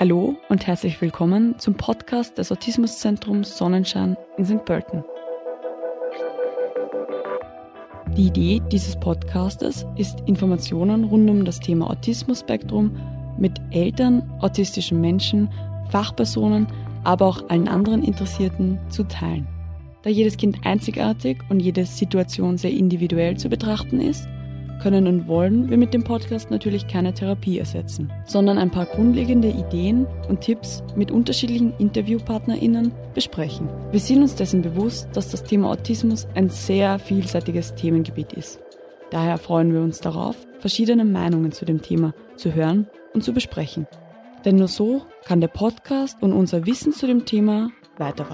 Hallo und herzlich willkommen zum Podcast des Autismuszentrums Sonnenschein in St. Pölten. Die Idee dieses Podcastes ist, Informationen rund um das Thema Autismus-Spektrum mit Eltern, autistischen Menschen, Fachpersonen, aber auch allen anderen Interessierten zu teilen. Da jedes Kind einzigartig und jede Situation sehr individuell zu betrachten ist, können und wollen wir mit dem Podcast natürlich keine Therapie ersetzen, sondern ein paar grundlegende Ideen und Tipps mit unterschiedlichen InterviewpartnerInnen besprechen. Wir sind uns dessen bewusst, dass das Thema Autismus ein sehr vielseitiges Themengebiet ist. Daher freuen wir uns darauf, verschiedene Meinungen zu dem Thema zu hören und zu besprechen. Denn nur so kann der Podcast und unser Wissen zu dem Thema weiter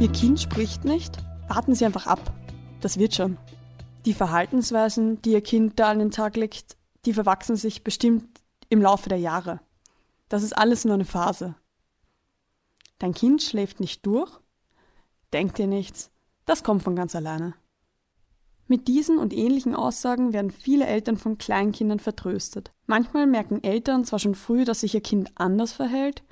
Ihr Kind spricht nicht? Warten Sie einfach ab. Das wird schon. Die Verhaltensweisen, die Ihr Kind da an den Tag legt, die verwachsen sich bestimmt im Laufe der Jahre. Das ist alles nur eine Phase. Dein Kind schläft nicht durch? Denk dir nichts. Das kommt von ganz alleine. Mit diesen und ähnlichen Aussagen werden viele Eltern von Kleinkindern vertröstet. Manchmal merken Eltern zwar schon früh, dass sich ihr Kind anders verhält,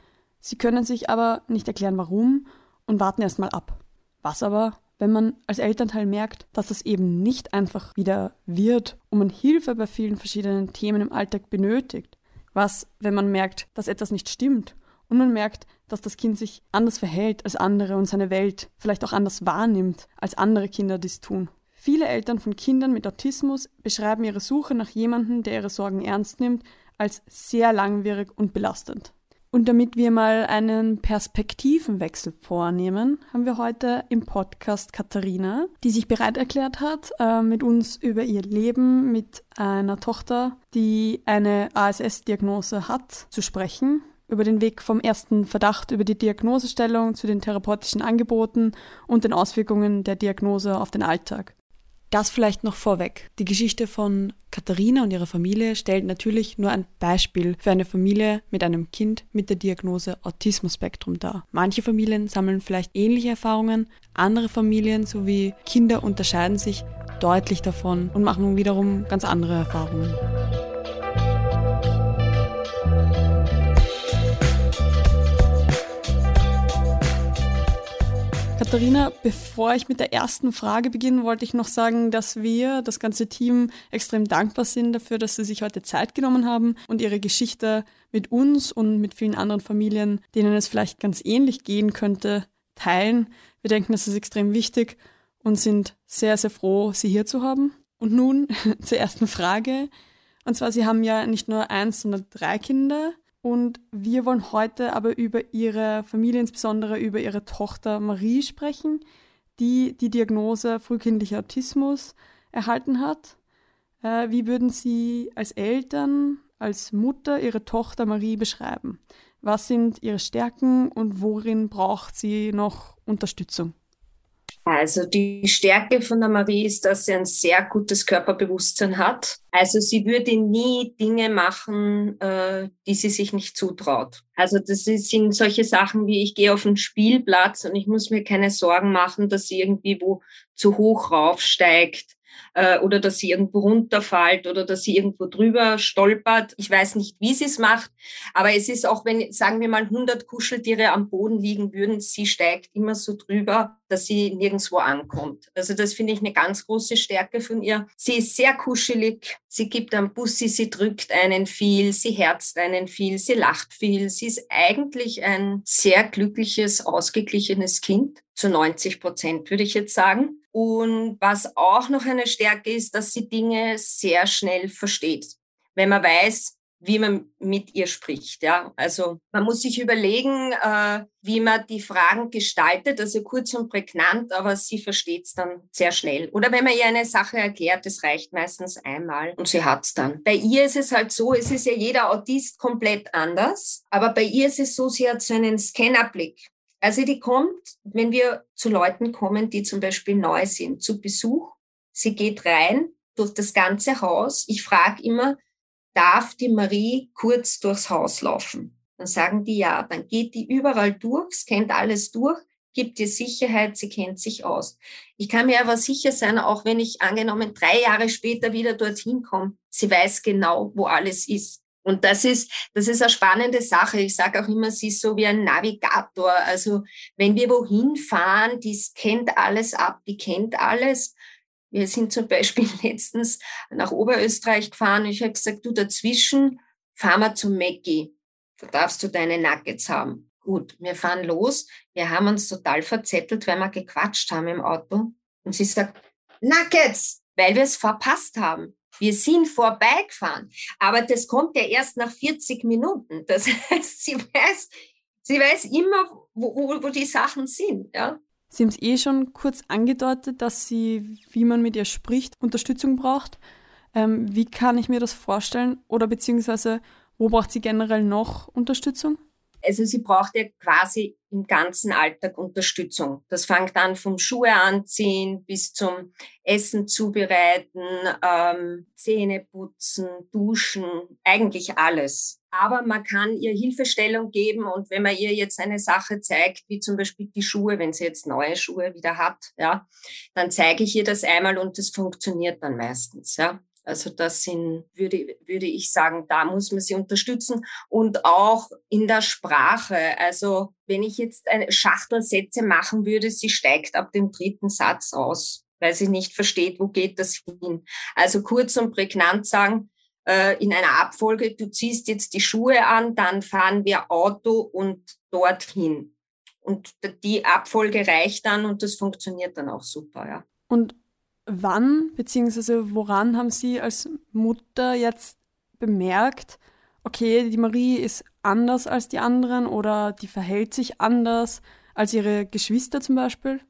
sie können sich aber nicht erklären warum und warten erstmal ab. Was aber, wenn man als Elternteil merkt, dass das eben nicht einfach wieder wird und man Hilfe bei vielen verschiedenen Themen im Alltag benötigt? Was, wenn man merkt, dass etwas nicht stimmt und man merkt, dass das Kind sich anders verhält als andere und seine Welt vielleicht auch anders wahrnimmt, als andere Kinder dies tun? Viele Eltern von Kindern mit Autismus beschreiben ihre Suche nach jemandem, der ihre Sorgen ernst nimmt, als sehr langwierig und belastend. Und damit wir mal einen Perspektivenwechsel vornehmen, haben wir heute im Podcast Katharina, die sich bereit erklärt hat, äh, mit uns über ihr Leben mit einer Tochter, die eine ASS-Diagnose hat, zu sprechen. Über den Weg vom ersten Verdacht über die Diagnosestellung zu den therapeutischen Angeboten und den Auswirkungen der Diagnose auf den Alltag. Das vielleicht noch vorweg. Die Geschichte von Katharina und ihrer Familie stellt natürlich nur ein Beispiel für eine Familie mit einem Kind mit der Diagnose Autismus-Spektrum dar. Manche Familien sammeln vielleicht ähnliche Erfahrungen, andere Familien sowie Kinder unterscheiden sich deutlich davon und machen wiederum ganz andere Erfahrungen. Katharina, bevor ich mit der ersten Frage beginne, wollte ich noch sagen, dass wir, das ganze Team, extrem dankbar sind dafür, dass Sie sich heute Zeit genommen haben und Ihre Geschichte mit uns und mit vielen anderen Familien, denen es vielleicht ganz ähnlich gehen könnte, teilen. Wir denken, das ist extrem wichtig und sind sehr, sehr froh, Sie hier zu haben. Und nun zur ersten Frage. Und zwar, Sie haben ja nicht nur eins, sondern drei Kinder. Und wir wollen heute aber über Ihre Familie, insbesondere über Ihre Tochter Marie sprechen, die die Diagnose frühkindlicher Autismus erhalten hat. Äh, wie würden Sie als Eltern, als Mutter Ihre Tochter Marie beschreiben? Was sind ihre Stärken und worin braucht sie noch Unterstützung? Also die Stärke von der Marie ist, dass sie ein sehr gutes Körperbewusstsein hat. Also sie würde nie Dinge machen, äh, die sie sich nicht zutraut. Also das sind solche Sachen wie ich gehe auf den Spielplatz und ich muss mir keine Sorgen machen, dass sie irgendwie wo zu hoch raufsteigt äh, oder dass sie irgendwo runterfällt oder dass sie irgendwo drüber stolpert. Ich weiß nicht, wie sie es macht, aber es ist auch, wenn, sagen wir mal, 100 Kuscheltiere am Boden liegen würden, sie steigt immer so drüber, dass sie nirgendwo ankommt. Also das finde ich eine ganz große Stärke von ihr. Sie ist sehr kuschelig, sie gibt am Bussi, sie drückt einen viel, sie herzt einen viel, sie lacht viel. Sie ist eigentlich ein sehr glückliches, ausgeglichenes Kind zu 90 Prozent, würde ich jetzt sagen. Und was auch noch eine Stärke ist, dass sie Dinge sehr schnell versteht. Wenn man weiß, wie man mit ihr spricht. Ja, also man muss sich überlegen, äh, wie man die Fragen gestaltet, also kurz und prägnant, aber sie versteht es dann sehr schnell. Oder wenn man ihr eine Sache erklärt, das reicht meistens einmal und sie hat es dann. Bei ihr ist es halt so, es ist ja jeder Autist komplett anders, aber bei ihr ist es so, sie hat so einen Scannerblick. Also die kommt, wenn wir zu Leuten kommen, die zum Beispiel neu sind, zu Besuch. Sie geht rein durch das ganze Haus. Ich frage immer, darf die Marie kurz durchs Haus laufen? Dann sagen die ja, dann geht die überall durch, scannt alles durch, gibt ihr Sicherheit, sie kennt sich aus. Ich kann mir aber sicher sein, auch wenn ich angenommen drei Jahre später wieder dorthin komme, sie weiß genau, wo alles ist. Und das ist, das ist eine spannende Sache. Ich sage auch immer, sie ist so wie ein Navigator. Also wenn wir wohin fahren, die kennt alles ab, die kennt alles. Wir sind zum Beispiel letztens nach Oberösterreich gefahren. Ich habe gesagt, du dazwischen fahren wir zum Mackie. Da darfst du deine Nuggets haben. Gut, wir fahren los. Wir haben uns total verzettelt, weil wir gequatscht haben im Auto. Und sie sagt, Nuggets, weil wir es verpasst haben. Wir sind vorbeigefahren. Aber das kommt ja erst nach 40 Minuten. Das heißt, sie weiß, sie weiß immer, wo, wo, wo die Sachen sind. Ja? Sie haben es eh schon kurz angedeutet, dass sie, wie man mit ihr spricht, Unterstützung braucht. Ähm, wie kann ich mir das vorstellen? Oder beziehungsweise, wo braucht sie generell noch Unterstützung? Also sie braucht ja quasi im ganzen Alltag Unterstützung. Das fängt an vom Schuhe anziehen bis zum Essen zubereiten, ähm, Zähne putzen, duschen, eigentlich alles. Aber man kann ihr Hilfestellung geben und wenn man ihr jetzt eine Sache zeigt, wie zum Beispiel die Schuhe, wenn sie jetzt neue Schuhe wieder hat, ja, dann zeige ich ihr das einmal und das funktioniert dann meistens, ja. Also das sind, würde, würde ich sagen, da muss man sie unterstützen. Und auch in der Sprache. Also wenn ich jetzt eine Schachtelsätze machen würde, sie steigt ab dem dritten Satz aus, weil sie nicht versteht, wo geht das hin. Also kurz und prägnant sagen, äh, in einer Abfolge, du ziehst jetzt die Schuhe an, dann fahren wir Auto und dorthin. Und die Abfolge reicht dann und das funktioniert dann auch super, ja. Und wann bzw. woran haben Sie als Mutter jetzt bemerkt, okay, die Marie ist anders als die anderen oder die verhält sich anders als ihre Geschwister zum Beispiel?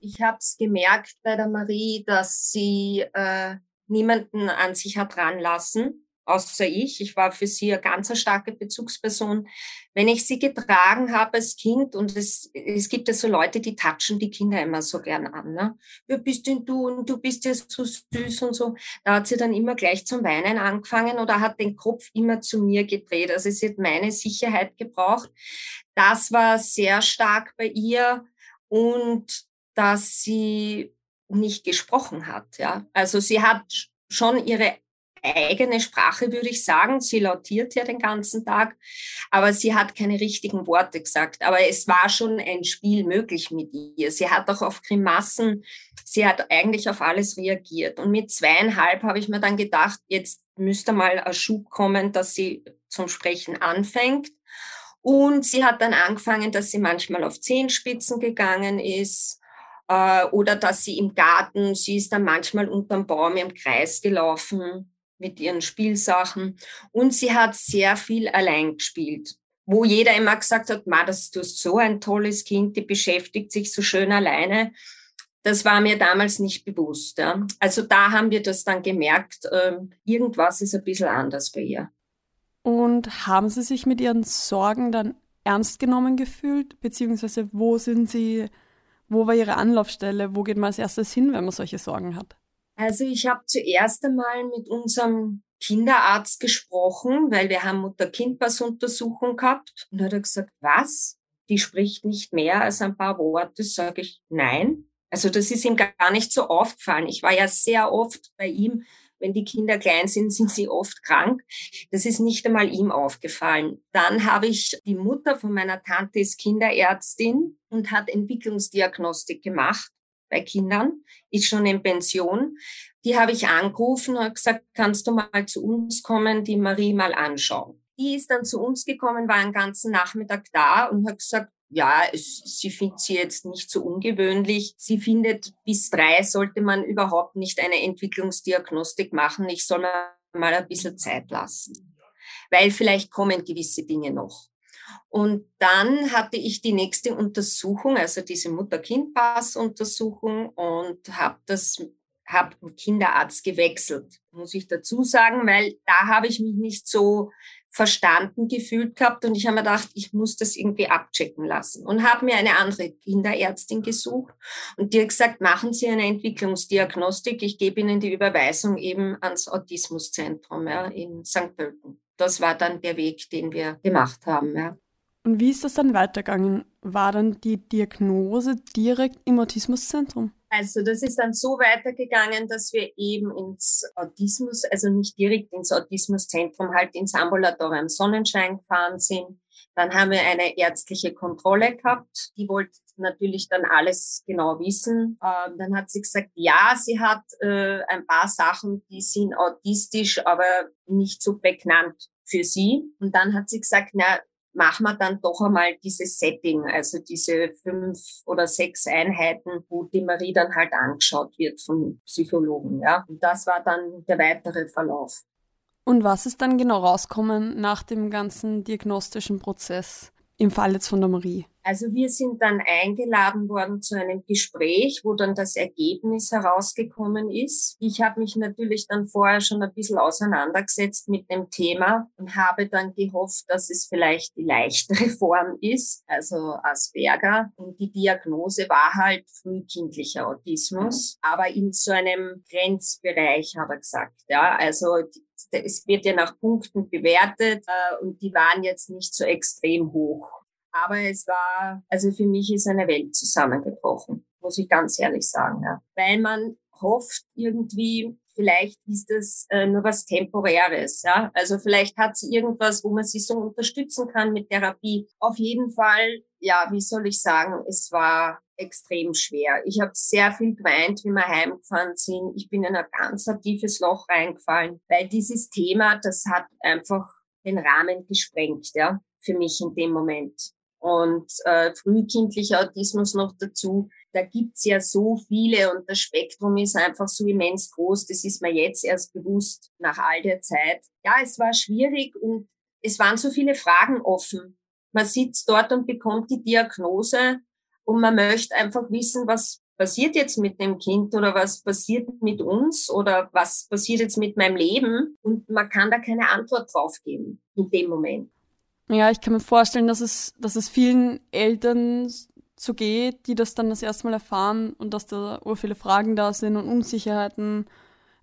Ich habe es gemerkt bei der Marie, dass sie äh, niemanden an sich hat ranlassen außer ich. Ich war für sie eine ganz starke Bezugsperson. Wenn ich sie getragen habe als Kind, und es, es gibt ja so Leute, die touchen die Kinder immer so gern an. Ne? Wer bist denn du und du bist ja so süß und so. Da hat sie dann immer gleich zum Weinen angefangen oder hat den Kopf immer zu mir gedreht. Also sie hat meine Sicherheit gebraucht. Das war sehr stark bei ihr und dass sie nicht gesprochen hat. Ja, also sie hat schon ihre eigene Sprache, würde ich sagen. Sie lautiert ja den ganzen Tag, aber sie hat keine richtigen Worte gesagt. Aber es war schon ein Spiel möglich mit ihr. Sie hat auch auf Grimassen, sie hat eigentlich auf alles reagiert. Und mit zweieinhalb habe ich mir dann gedacht, jetzt müsste mal ein Schub kommen, dass sie zum Sprechen anfängt. Und sie hat dann angefangen, dass sie manchmal auf Zehenspitzen gegangen ist äh, oder dass sie im Garten, sie ist dann manchmal unterm Baum im Kreis gelaufen mit ihren Spielsachen. Und sie hat sehr viel allein gespielt, wo jeder immer gesagt hat, Ma, das, du hast so ein tolles Kind, die beschäftigt sich so schön alleine. Das war mir damals nicht bewusst. Ja. Also da haben wir das dann gemerkt, äh, irgendwas ist ein bisschen anders bei ihr. Und haben Sie sich mit Ihren Sorgen dann ernst genommen gefühlt? Beziehungsweise wo sind Sie, wo war Ihre Anlaufstelle? Wo geht man als erstes hin, wenn man solche Sorgen hat? Also ich habe zuerst einmal mit unserem Kinderarzt gesprochen, weil wir haben Mutter-Kind-Pass-Untersuchung gehabt. Und er hat gesagt, was? Die spricht nicht mehr als ein paar Worte. Sage ich, nein. Also das ist ihm gar nicht so aufgefallen. Ich war ja sehr oft bei ihm. Wenn die Kinder klein sind, sind sie oft krank. Das ist nicht einmal ihm aufgefallen. Dann habe ich die Mutter von meiner Tante ist Kinderärztin und hat Entwicklungsdiagnostik gemacht bei Kindern, ist schon in Pension. Die habe ich angerufen und gesagt, kannst du mal zu uns kommen, die Marie mal anschauen. Die ist dann zu uns gekommen, war einen ganzen Nachmittag da und hat gesagt, ja, es, sie findet sie jetzt nicht so ungewöhnlich. Sie findet, bis drei sollte man überhaupt nicht eine Entwicklungsdiagnostik machen. Ich soll mal ein bisschen Zeit lassen, weil vielleicht kommen gewisse Dinge noch. Und dann hatte ich die nächste Untersuchung, also diese Mutter-Kind-Pass-Untersuchung und habe das habe Kinderarzt gewechselt, muss ich dazu sagen, weil da habe ich mich nicht so verstanden gefühlt gehabt und ich habe mir gedacht, ich muss das irgendwie abchecken lassen und habe mir eine andere Kinderärztin gesucht und die hat gesagt, machen Sie eine Entwicklungsdiagnostik, ich gebe Ihnen die Überweisung eben ans Autismuszentrum ja, in St. Pölten. Das war dann der Weg, den wir gemacht haben. Ja. Und wie ist das dann weitergegangen? War dann die Diagnose direkt im Autismuszentrum? Also das ist dann so weitergegangen, dass wir eben ins Autismus, also nicht direkt ins Autismuszentrum, halt ins Ambulatorium Sonnenschein gefahren sind. Dann haben wir eine ärztliche Kontrolle gehabt. Die wollte natürlich dann alles genau wissen. Ähm, dann hat sie gesagt, ja, sie hat äh, ein paar Sachen, die sind autistisch, aber nicht so prägnant für sie. Und dann hat sie gesagt, na, machen wir dann doch einmal dieses Setting, also diese fünf oder sechs Einheiten, wo die Marie dann halt angeschaut wird von Psychologen, ja. Und das war dann der weitere Verlauf. Und was ist dann genau rauskommen nach dem ganzen diagnostischen Prozess im Fall jetzt von der Marie? Also wir sind dann eingeladen worden zu einem Gespräch, wo dann das Ergebnis herausgekommen ist. Ich habe mich natürlich dann vorher schon ein bisschen auseinandergesetzt mit dem Thema und habe dann gehofft, dass es vielleicht die leichtere Form ist, also Asperger. Und die Diagnose war halt frühkindlicher Autismus, aber in so einem Grenzbereich, habe ich gesagt. Ja, also es wird ja nach Punkten bewertet äh, und die waren jetzt nicht so extrem hoch. Aber es war, also für mich ist eine Welt zusammengebrochen, muss ich ganz ehrlich sagen. Ja. Weil man hofft irgendwie, vielleicht ist das äh, nur was Temporäres. Ja? Also vielleicht hat sie irgendwas, wo man sie so unterstützen kann mit Therapie. Auf jeden Fall, ja, wie soll ich sagen, es war extrem schwer. Ich habe sehr viel geweint, wie wir heimgefahren sind. Ich bin in ein ganz tiefes Loch reingefallen, weil dieses Thema, das hat einfach den Rahmen gesprengt, ja, für mich in dem Moment und äh, frühkindlicher Autismus noch dazu. Da gibt's ja so viele und das Spektrum ist einfach so immens groß. Das ist mir jetzt erst bewusst nach all der Zeit. Ja, es war schwierig und es waren so viele Fragen offen. Man sitzt dort und bekommt die Diagnose und man möchte einfach wissen, was passiert jetzt mit dem Kind oder was passiert mit uns oder was passiert jetzt mit meinem Leben und man kann da keine Antwort drauf geben in dem Moment. Ja, ich kann mir vorstellen, dass es, dass es vielen Eltern so geht, die das dann das erste Mal erfahren und dass da ur viele Fragen da sind und Unsicherheiten.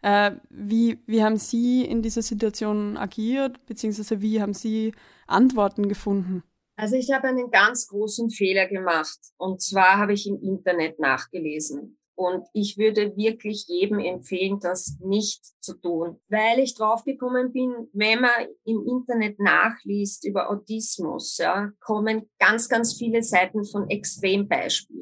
Äh, wie, wie haben Sie in dieser Situation agiert, beziehungsweise wie haben Sie Antworten gefunden? Also ich habe einen ganz großen Fehler gemacht und zwar habe ich im Internet nachgelesen. Und ich würde wirklich jedem empfehlen, das nicht zu tun, weil ich draufgekommen bin, wenn man im Internet nachliest über Autismus, ja, kommen ganz, ganz viele Seiten von Extrembeispielen.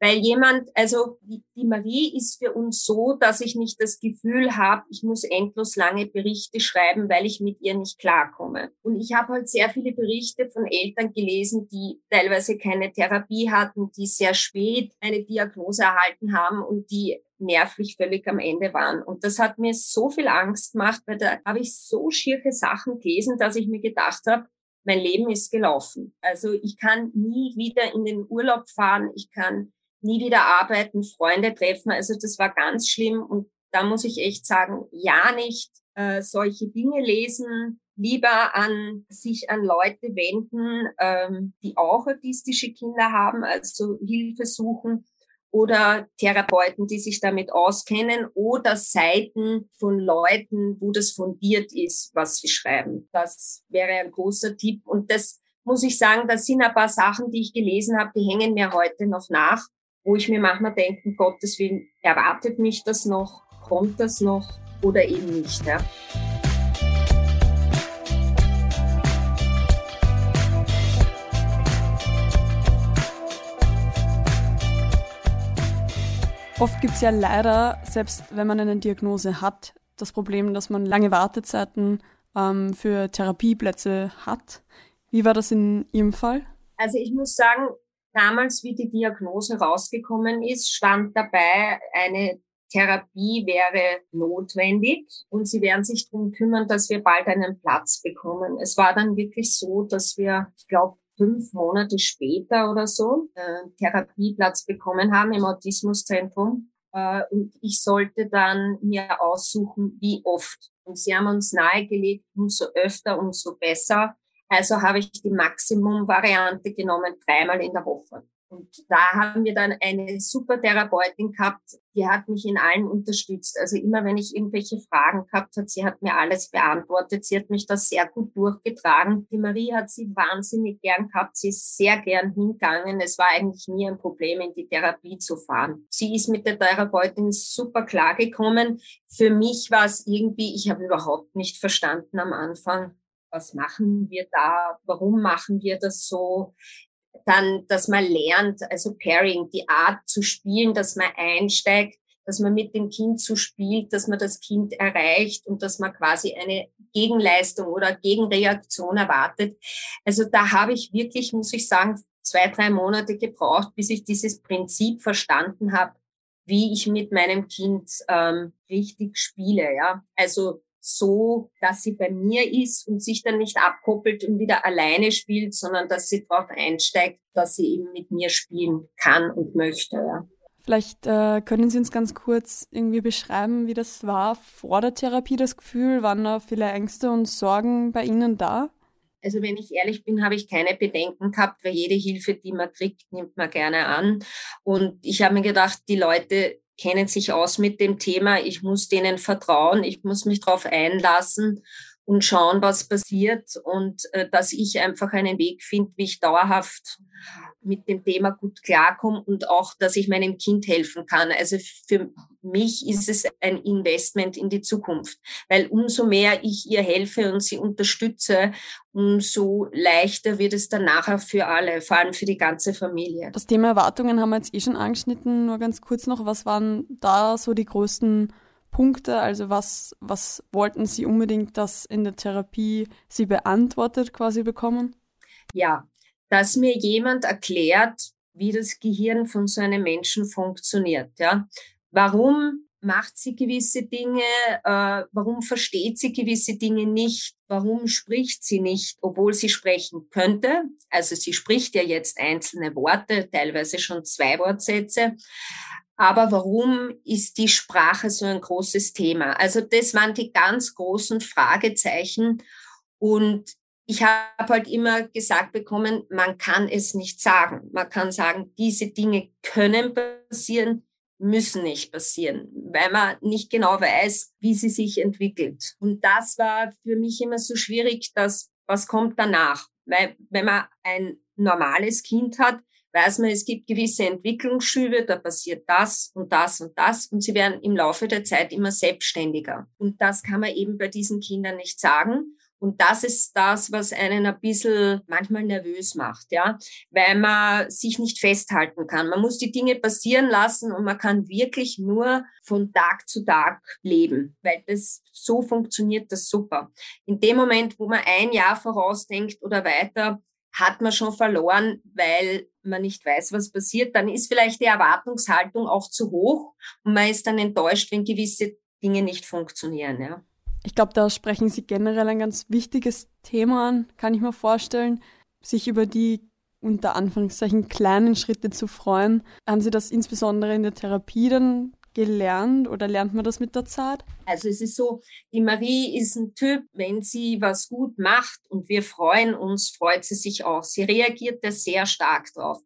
Weil jemand, also die, Marie ist für uns so, dass ich nicht das Gefühl habe, ich muss endlos lange Berichte schreiben, weil ich mit ihr nicht klarkomme. Und ich habe halt sehr viele Berichte von Eltern gelesen, die teilweise keine Therapie hatten, die sehr spät eine Diagnose erhalten haben und die nervlich völlig am Ende waren. Und das hat mir so viel Angst gemacht, weil da habe ich so schiere Sachen gelesen, dass ich mir gedacht habe, mein Leben ist gelaufen. Also ich kann nie wieder in den Urlaub fahren, ich kann nie wieder arbeiten, Freunde treffen. Also das war ganz schlimm und da muss ich echt sagen, ja nicht äh, solche Dinge lesen, lieber an sich an Leute wenden, ähm, die auch autistische Kinder haben, also Hilfe suchen oder Therapeuten, die sich damit auskennen oder Seiten von Leuten, wo das fundiert ist, was sie schreiben. Das wäre ein großer Tipp und das muss ich sagen, das sind ein paar Sachen, die ich gelesen habe, die hängen mir heute noch nach wo ich mir manchmal denke, um Gottes Willen, erwartet mich das noch, kommt das noch oder eben nicht. Ja. Oft gibt es ja leider, selbst wenn man eine Diagnose hat, das Problem, dass man lange Wartezeiten ähm, für Therapieplätze hat. Wie war das in Ihrem Fall? Also ich muss sagen, Damals, wie die Diagnose rausgekommen ist, stand dabei, eine Therapie wäre notwendig und sie werden sich darum kümmern, dass wir bald einen Platz bekommen. Es war dann wirklich so, dass wir, ich glaube, fünf Monate später oder so einen Therapieplatz bekommen haben im Autismuszentrum. Äh, und ich sollte dann mir aussuchen, wie oft. Und sie haben uns nahegelegt, umso öfter, umso besser. Also habe ich die Maximum-Variante genommen, dreimal in der Woche. Und da haben wir dann eine super Therapeutin gehabt, die hat mich in allem unterstützt. Also immer wenn ich irgendwelche Fragen gehabt hat, sie hat mir alles beantwortet. Sie hat mich da sehr gut durchgetragen. Die Marie hat sie wahnsinnig gern gehabt. Sie ist sehr gern hingegangen. Es war eigentlich nie ein Problem, in die Therapie zu fahren. Sie ist mit der Therapeutin super klargekommen. Für mich war es irgendwie, ich habe überhaupt nicht verstanden am Anfang, was machen wir da? Warum machen wir das so? dann, dass man lernt, also Pairing, die Art zu spielen, dass man einsteigt, dass man mit dem Kind so spielt, dass man das Kind erreicht und dass man quasi eine Gegenleistung oder Gegenreaktion erwartet. Also da habe ich wirklich, muss ich sagen, zwei, drei Monate gebraucht, bis ich dieses Prinzip verstanden habe, wie ich mit meinem Kind ähm, richtig spiele. Ja, also so, dass sie bei mir ist und sich dann nicht abkoppelt und wieder alleine spielt, sondern dass sie darauf einsteigt, dass sie eben mit mir spielen kann und möchte. Ja. Vielleicht äh, können Sie uns ganz kurz irgendwie beschreiben, wie das war vor der Therapie, das Gefühl? Waren da viele Ängste und Sorgen bei Ihnen da? Also wenn ich ehrlich bin, habe ich keine Bedenken gehabt, weil jede Hilfe, die man kriegt, nimmt man gerne an. Und ich habe mir gedacht, die Leute kennen sich aus mit dem Thema. Ich muss denen vertrauen. Ich muss mich darauf einlassen und schauen, was passiert und äh, dass ich einfach einen Weg finde, wie ich dauerhaft mit dem Thema gut klarkomme und auch, dass ich meinem Kind helfen kann. Also für mich ist es ein Investment in die Zukunft, weil umso mehr ich ihr helfe und sie unterstütze, umso leichter wird es dann nachher für alle, vor allem für die ganze Familie. Das Thema Erwartungen haben wir jetzt eh schon angeschnitten. Nur ganz kurz noch, was waren da so die größten Punkte? Also was, was wollten Sie unbedingt, dass in der Therapie Sie beantwortet quasi bekommen? Ja, dass mir jemand erklärt, wie das Gehirn von so einem Menschen funktioniert. Ja, warum macht sie gewisse Dinge? Äh, warum versteht sie gewisse Dinge nicht? Warum spricht sie nicht, obwohl sie sprechen könnte? Also sie spricht ja jetzt einzelne Worte, teilweise schon zwei Wortsätze. Aber warum ist die Sprache so ein großes Thema? Also das waren die ganz großen Fragezeichen. Und ich habe halt immer gesagt bekommen, man kann es nicht sagen. Man kann sagen, diese Dinge können passieren, müssen nicht passieren, weil man nicht genau weiß, wie sie sich entwickelt. Und das war für mich immer so schwierig, dass was kommt danach? Weil wenn man ein normales Kind hat, weiß man, es gibt gewisse Entwicklungsschübe, da passiert das und das und das und sie werden im Laufe der Zeit immer selbstständiger. Und das kann man eben bei diesen Kindern nicht sagen. Und das ist das, was einen ein bisschen manchmal nervös macht, ja, weil man sich nicht festhalten kann. Man muss die Dinge passieren lassen und man kann wirklich nur von Tag zu Tag leben, weil das so funktioniert das super. In dem Moment, wo man ein Jahr vorausdenkt oder weiter, hat man schon verloren, weil man nicht weiß, was passiert. Dann ist vielleicht die Erwartungshaltung auch zu hoch und man ist dann enttäuscht, wenn gewisse Dinge nicht funktionieren, ja. Ich glaube, da sprechen Sie generell ein ganz wichtiges Thema an, kann ich mir vorstellen, sich über die unter Anführungszeichen kleinen Schritte zu freuen. Haben Sie das insbesondere in der Therapie dann gelernt oder lernt man das mit der Zeit? Also es ist so, die Marie ist ein Typ, wenn sie was gut macht und wir freuen uns, freut sie sich auch. Sie reagiert da sehr stark drauf.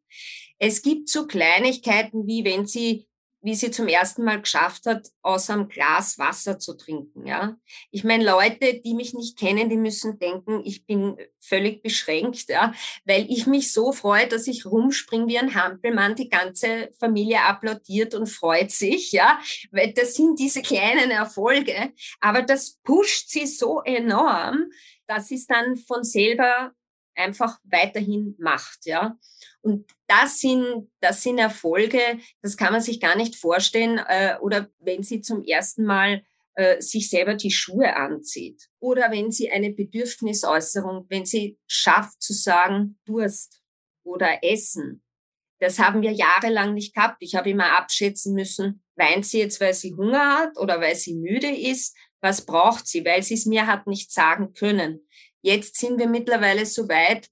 Es gibt so Kleinigkeiten wie wenn sie wie sie zum ersten Mal geschafft hat, aus einem Glas Wasser zu trinken. Ja, ich meine, Leute, die mich nicht kennen, die müssen denken, ich bin völlig beschränkt, ja, weil ich mich so freue, dass ich rumspringe wie ein Hampelmann. Die ganze Familie applaudiert und freut sich, ja, weil das sind diese kleinen Erfolge. Aber das pusht sie so enorm, dass sie es dann von selber einfach weiterhin macht, ja. Und das sind, das sind Erfolge, das kann man sich gar nicht vorstellen. Äh, oder wenn sie zum ersten Mal äh, sich selber die Schuhe anzieht. Oder wenn sie eine Bedürfnisäußerung, wenn sie schafft zu sagen, Durst oder Essen. Das haben wir jahrelang nicht gehabt. Ich habe immer abschätzen müssen, weint sie jetzt, weil sie Hunger hat oder weil sie müde ist? Was braucht sie? Weil sie es mir hat nicht sagen können. Jetzt sind wir mittlerweile so weit,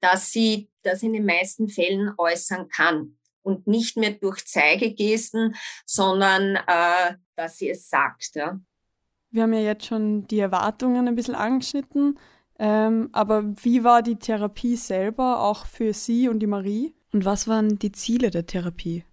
dass sie das in den meisten Fällen äußern kann und nicht mehr durch Zeigegesten, sondern äh, dass sie es sagt. Ja. Wir haben ja jetzt schon die Erwartungen ein bisschen angeschnitten, ähm, aber wie war die Therapie selber auch für Sie und die Marie? Und was waren die Ziele der Therapie?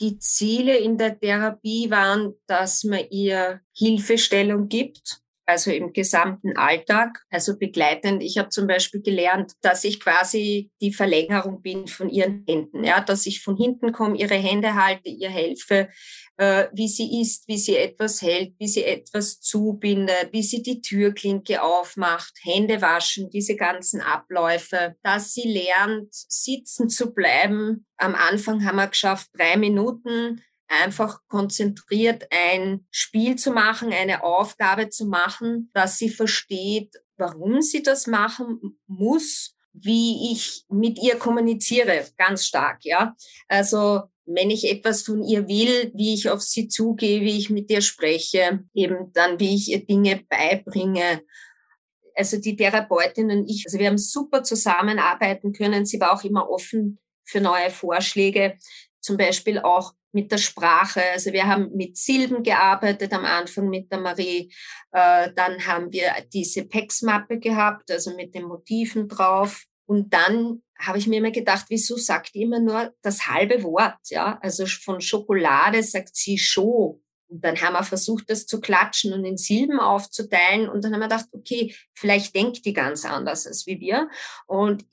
Die Ziele in der Therapie waren, dass man ihr Hilfestellung gibt, also im gesamten Alltag, also begleitend. Ich habe zum Beispiel gelernt, dass ich quasi die Verlängerung bin von ihren Händen, ja, dass ich von hinten komme, ihre Hände halte, ihr helfe, äh, wie sie isst, wie sie etwas hält, wie sie etwas zubindet, wie sie die Türklinke aufmacht, Hände waschen, diese ganzen Abläufe, dass sie lernt, sitzen zu bleiben. Am Anfang haben wir geschafft, drei Minuten einfach konzentriert ein Spiel zu machen, eine Aufgabe zu machen, dass sie versteht, warum sie das machen muss, wie ich mit ihr kommuniziere, ganz stark, ja. Also wenn ich etwas von ihr will, wie ich auf sie zugehe, wie ich mit ihr spreche, eben dann, wie ich ihr Dinge beibringe. Also die Therapeutin und ich, also wir haben super zusammenarbeiten können. Sie war auch immer offen für neue Vorschläge, zum Beispiel auch mit der Sprache. Also wir haben mit Silben gearbeitet am Anfang mit der Marie. Äh, dann haben wir diese PEX-Mappe gehabt, also mit den Motiven drauf. Und dann habe ich mir immer gedacht, wieso sagt die immer nur das halbe Wort? Ja, also von Schokolade sagt sie Scho. Und dann haben wir versucht, das zu klatschen und in Silben aufzuteilen. Und dann haben wir gedacht, okay, vielleicht denkt die ganz anders als wie wir. Und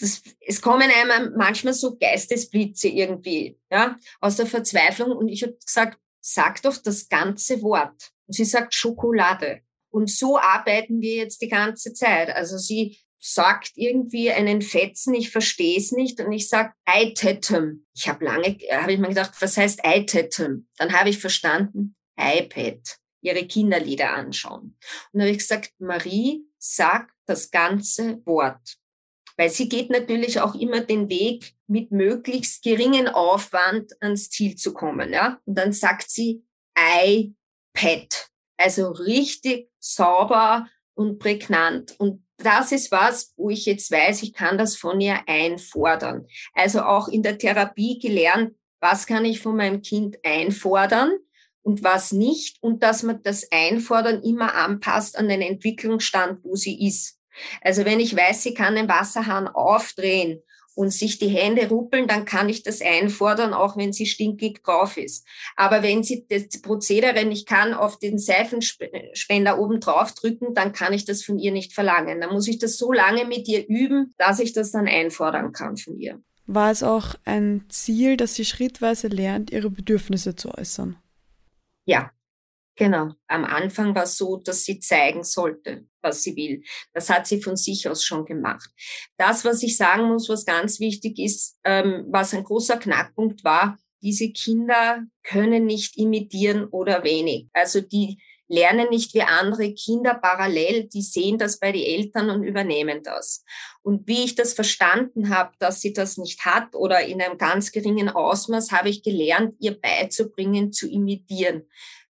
das, es kommen einem manchmal so Geistesblitze irgendwie, ja, aus der Verzweiflung. Und ich habe gesagt, sag doch das ganze Wort. Und sie sagt Schokolade. Und so arbeiten wir jetzt die ganze Zeit. Also sie sagt irgendwie einen Fetzen, ich verstehe es nicht und ich sag Eitetem. Ich habe lange, habe ich mir gedacht, was heißt Eitetem? Dann habe ich verstanden, iPad, ihre Kinderlieder anschauen. Und dann habe ich gesagt, Marie, sag das ganze Wort. Weil sie geht natürlich auch immer den Weg mit möglichst geringen Aufwand ans Ziel zu kommen. Ja? Und dann sagt sie iPad. Also richtig sauber und prägnant. Und das ist was, wo ich jetzt weiß, ich kann das von ihr einfordern. Also auch in der Therapie gelernt, was kann ich von meinem Kind einfordern und was nicht und dass man das Einfordern immer anpasst an den Entwicklungsstand, wo sie ist. Also wenn ich weiß, sie kann den Wasserhahn aufdrehen und sich die Hände ruppeln, dann kann ich das einfordern, auch wenn sie stinkig drauf ist. Aber wenn sie das Prozedere nicht kann, auf den Seifenspender oben drauf drücken, dann kann ich das von ihr nicht verlangen. Dann muss ich das so lange mit ihr üben, dass ich das dann einfordern kann von ihr. War es auch ein Ziel, dass sie schrittweise lernt, ihre Bedürfnisse zu äußern? Ja, Genau. Am Anfang war es so, dass sie zeigen sollte, was sie will. Das hat sie von sich aus schon gemacht. Das, was ich sagen muss, was ganz wichtig ist, ähm, was ein großer Knackpunkt war, diese Kinder können nicht imitieren oder wenig. Also die lernen nicht wie andere Kinder parallel, die sehen das bei den Eltern und übernehmen das. Und wie ich das verstanden habe, dass sie das nicht hat oder in einem ganz geringen Ausmaß, habe ich gelernt, ihr beizubringen, zu imitieren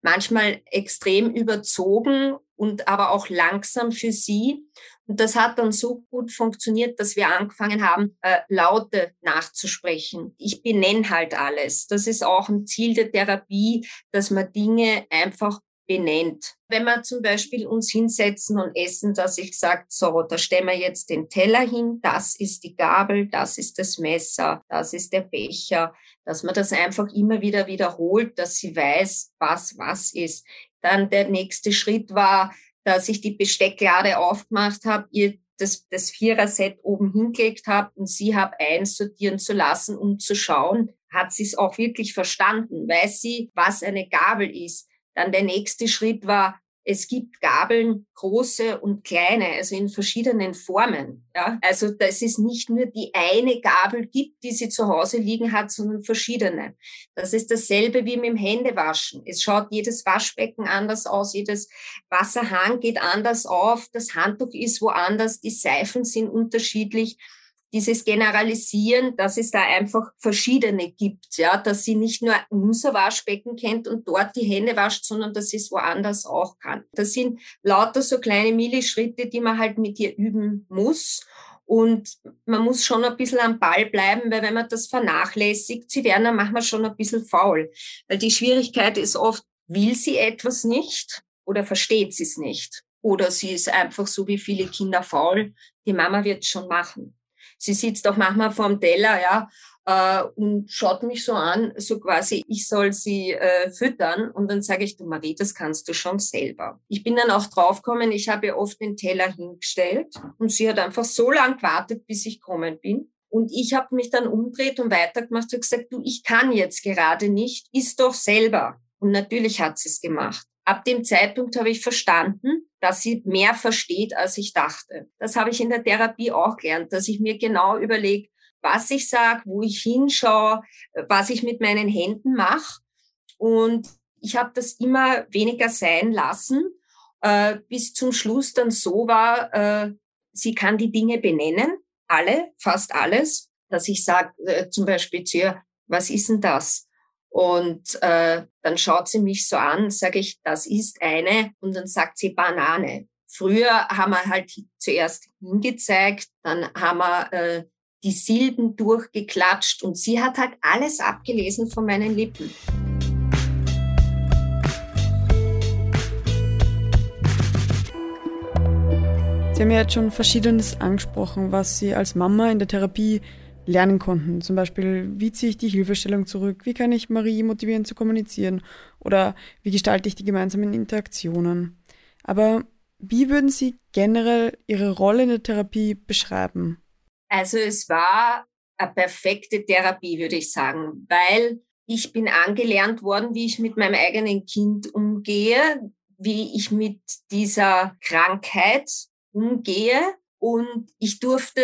manchmal extrem überzogen und aber auch langsam für sie. Und das hat dann so gut funktioniert, dass wir angefangen haben, äh, Laute nachzusprechen. Ich benenne halt alles. Das ist auch ein Ziel der Therapie, dass man Dinge einfach benennt. Wenn wir zum Beispiel uns hinsetzen und essen, dass ich sage, so, da stellen wir jetzt den Teller hin, das ist die Gabel, das ist das Messer, das ist der Becher, dass man das einfach immer wieder wiederholt, dass sie weiß, was was ist. Dann der nächste Schritt war, dass ich die Bestecklade aufgemacht habe, ihr das, das Vierer-Set oben hingelegt habe und sie habe einsortieren zu lassen, um zu schauen, hat sie es auch wirklich verstanden? Weiß sie, was eine Gabel ist? Dann der nächste Schritt war, es gibt Gabeln, große und kleine, also in verschiedenen Formen. Ja? Also dass es nicht nur die eine Gabel gibt, die sie zu Hause liegen hat, sondern verschiedene. Das ist dasselbe wie mit dem Händewaschen. Es schaut jedes Waschbecken anders aus, jedes Wasserhahn geht anders auf, das Handtuch ist woanders, die Seifen sind unterschiedlich dieses Generalisieren, dass es da einfach verschiedene gibt, ja, dass sie nicht nur unser Waschbecken kennt und dort die Hände wascht, sondern dass sie es woanders auch kann. Das sind lauter so kleine Millischritte, die man halt mit ihr üben muss. Und man muss schon ein bisschen am Ball bleiben, weil wenn man das vernachlässigt, sie werden dann manchmal schon ein bisschen faul. Weil die Schwierigkeit ist oft, will sie etwas nicht oder versteht sie es nicht? Oder sie ist einfach so wie viele Kinder faul, die Mama wird es schon machen. Sie sitzt auch manchmal vorm Teller, ja, äh, und schaut mich so an, so quasi, ich soll sie äh, füttern. Und dann sage ich, du Marie, das kannst du schon selber. Ich bin dann auch draufgekommen, ich habe ihr oft den Teller hingestellt und sie hat einfach so lang gewartet, bis ich kommen bin. Und ich habe mich dann umdreht und weitergemacht und gesagt, du, ich kann jetzt gerade nicht, isst doch selber. Und natürlich hat sie es gemacht. Ab dem Zeitpunkt habe ich verstanden, dass sie mehr versteht, als ich dachte. Das habe ich in der Therapie auch gelernt, dass ich mir genau überlege, was ich sage, wo ich hinschaue, was ich mit meinen Händen mache. Und ich habe das immer weniger sein lassen, äh, bis zum Schluss dann so war, äh, sie kann die Dinge benennen, alle, fast alles, dass ich sage äh, zum Beispiel zu ihr, was ist denn das? Und äh, dann schaut sie mich so an, sage ich, das ist eine, und dann sagt sie Banane. Früher haben wir halt zuerst hingezeigt, dann haben wir äh, die Silben durchgeklatscht und sie hat halt alles abgelesen von meinen Lippen. Sie haben ja jetzt schon Verschiedenes angesprochen, was Sie als Mama in der Therapie lernen konnten. Zum Beispiel, wie ziehe ich die Hilfestellung zurück? Wie kann ich Marie motivieren zu kommunizieren? Oder wie gestalte ich die gemeinsamen Interaktionen? Aber wie würden Sie generell Ihre Rolle in der Therapie beschreiben? Also es war eine perfekte Therapie, würde ich sagen, weil ich bin angelernt worden, wie ich mit meinem eigenen Kind umgehe, wie ich mit dieser Krankheit umgehe. Und ich durfte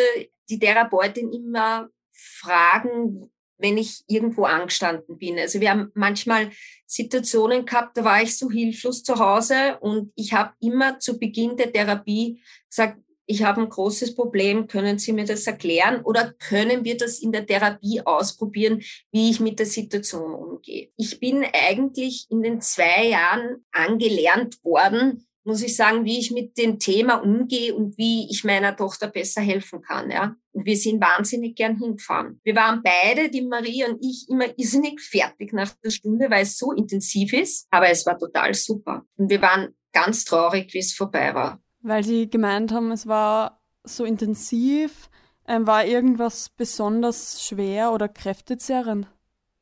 die Therapeutin immer fragen, wenn ich irgendwo angestanden bin. Also wir haben manchmal Situationen gehabt, da war ich so hilflos zu Hause und ich habe immer zu Beginn der Therapie gesagt, ich habe ein großes Problem, können Sie mir das erklären oder können wir das in der Therapie ausprobieren, wie ich mit der Situation umgehe? Ich bin eigentlich in den zwei Jahren angelernt worden, muss ich sagen, wie ich mit dem Thema umgehe und wie ich meiner Tochter besser helfen kann. Ja. Und wir sind wahnsinnig gern hingefahren. Wir waren beide, die Marie und ich, immer irrsinnig fertig nach der Stunde, weil es so intensiv ist. Aber es war total super. Und wir waren ganz traurig, wie es vorbei war. Weil Sie gemeint haben, es war so intensiv. Ähm, war irgendwas besonders schwer oder kräftezehrend?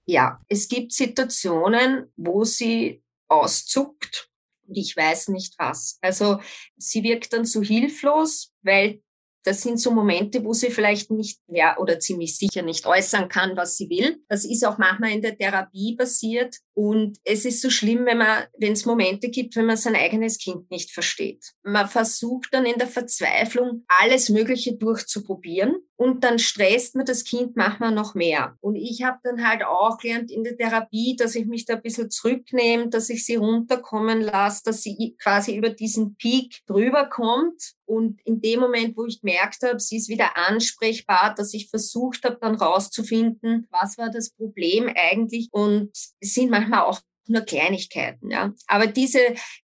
Ja, es gibt Situationen, wo sie auszuckt und ich weiß nicht was. Also sie wirkt dann so hilflos, weil das sind so Momente, wo sie vielleicht nicht mehr oder ziemlich sicher nicht äußern kann, was sie will. Das ist auch manchmal in der Therapie passiert. Und es ist so schlimm, wenn man, wenn es Momente gibt, wenn man sein eigenes Kind nicht versteht. Man versucht dann in der Verzweiflung alles Mögliche durchzuprobieren und dann stresst man das Kind manchmal noch mehr. Und ich habe dann halt auch gelernt in der Therapie, dass ich mich da ein bisschen zurücknehme, dass ich sie runterkommen lasse, dass sie quasi über diesen Peak drüber kommt. Und in dem Moment, wo ich gemerkt habe, sie ist wieder ansprechbar, dass ich versucht habe, dann rauszufinden, was war das Problem eigentlich. Und sind manchmal auch nur Kleinigkeiten, ja. Aber diese,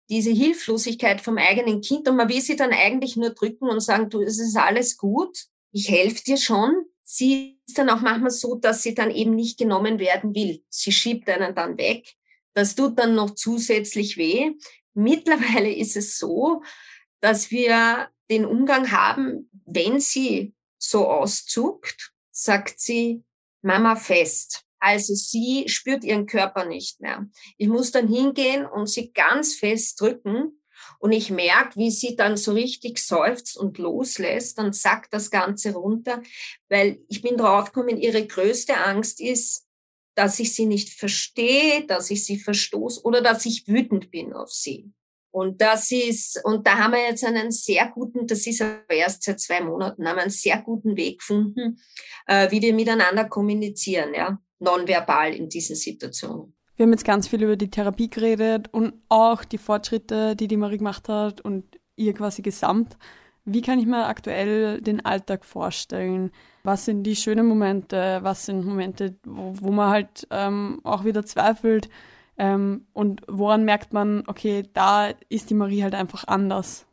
diese Hilflosigkeit vom eigenen Kind und man will sie dann eigentlich nur drücken und sagen, du, es ist alles gut ich helfe dir schon. Sie ist dann auch manchmal so, dass sie dann eben nicht genommen werden will. Sie schiebt einen dann weg. Das tut dann noch zusätzlich weh. Mittlerweile ist es so, dass wir den Umgang haben, wenn sie so auszuckt, sagt sie Mama fest. Also sie spürt ihren Körper nicht mehr. Ich muss dann hingehen und sie ganz fest drücken und ich merke, wie sie dann so richtig seufzt und loslässt, dann sackt das Ganze runter, weil ich bin draufgekommen, ihre größte Angst ist, dass ich sie nicht verstehe, dass ich sie verstoße oder dass ich wütend bin auf sie. Und das ist, und da haben wir jetzt einen sehr guten, das ist aber erst seit zwei Monaten, haben wir einen sehr guten Weg gefunden, äh, wie wir miteinander kommunizieren, ja, nonverbal in diesen Situationen. Wir haben jetzt ganz viel über die Therapie geredet und auch die Fortschritte, die die Marie gemacht hat und ihr quasi gesamt. Wie kann ich mir aktuell den Alltag vorstellen? Was sind die schönen Momente? Was sind Momente, wo, wo man halt ähm, auch wieder zweifelt? Ähm, und woran merkt man, okay, da ist die Marie halt einfach anders?